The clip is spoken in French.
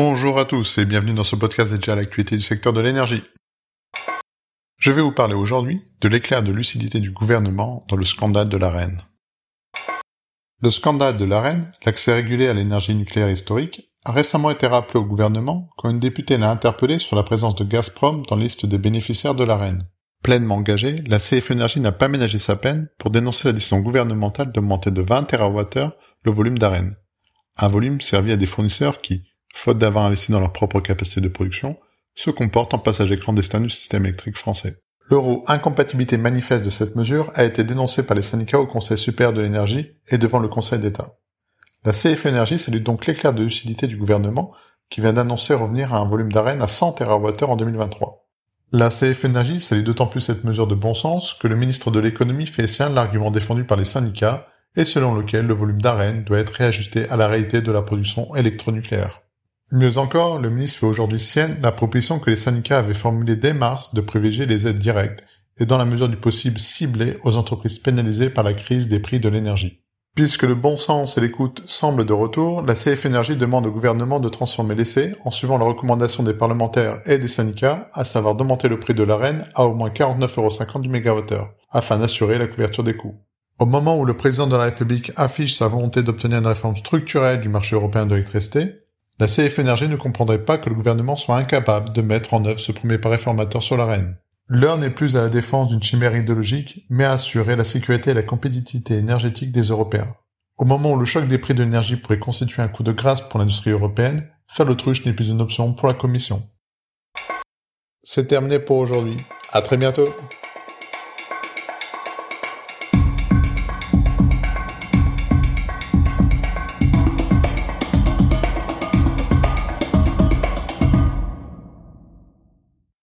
Bonjour à tous et bienvenue dans ce podcast dédié à l'actualité du secteur de l'énergie. Je vais vous parler aujourd'hui de l'éclair de lucidité du gouvernement dans le scandale de la. Le scandale de la l'accès régulé à l'énergie nucléaire historique, a récemment été rappelé au gouvernement quand une députée l'a interpellé sur la présence de Gazprom dans la liste des bénéficiaires de la. Pleinement engagée, la CF Énergie n'a pas ménagé sa peine pour dénoncer la décision gouvernementale d'augmenter de 20 TWh le volume d'AREN. Un volume servi à des fournisseurs qui, faute d'avoir investi dans leur propre capacité de production, se comportent en passager clandestin du système électrique français. L'euro incompatibilité manifeste de cette mesure a été dénoncée par les syndicats au Conseil supérieur de l'énergie et devant le Conseil d'État. La CF Énergie salue donc l'éclair de lucidité du gouvernement qui vient d'annoncer revenir à un volume d'arène à 100 TWh en 2023. La CF Énergie salue d'autant plus cette mesure de bon sens que le ministre de l'économie fait sien l'argument défendu par les syndicats et selon lequel le volume d'arène doit être réajusté à la réalité de la production électronucléaire. Mieux encore, le ministre fait aujourd'hui sienne la proposition que les syndicats avaient formulée dès mars de privilégier les aides directes et dans la mesure du possible ciblées aux entreprises pénalisées par la crise des prix de l'énergie. Puisque le bon sens et l'écoute semblent de retour, la CF Énergie demande au gouvernement de transformer l'essai en suivant la recommandation des parlementaires et des syndicats, à savoir d'augmenter le prix de l'arène à au moins 49,50€ du mégawattheure, afin d'assurer la couverture des coûts. Au moment où le président de la République affiche sa volonté d'obtenir une réforme structurelle du marché européen de l'électricité, la CF Énergie ne comprendrait pas que le gouvernement soit incapable de mettre en œuvre ce premier pas réformateur sur l'arène. L'heure n'est plus à la défense d'une chimère idéologique, mais à assurer la sécurité et la compétitivité énergétique des Européens. Au moment où le choc des prix de l'énergie pourrait constituer un coup de grâce pour l'industrie européenne, faire l'autruche n'est plus une option pour la Commission. C'est terminé pour aujourd'hui. À très bientôt.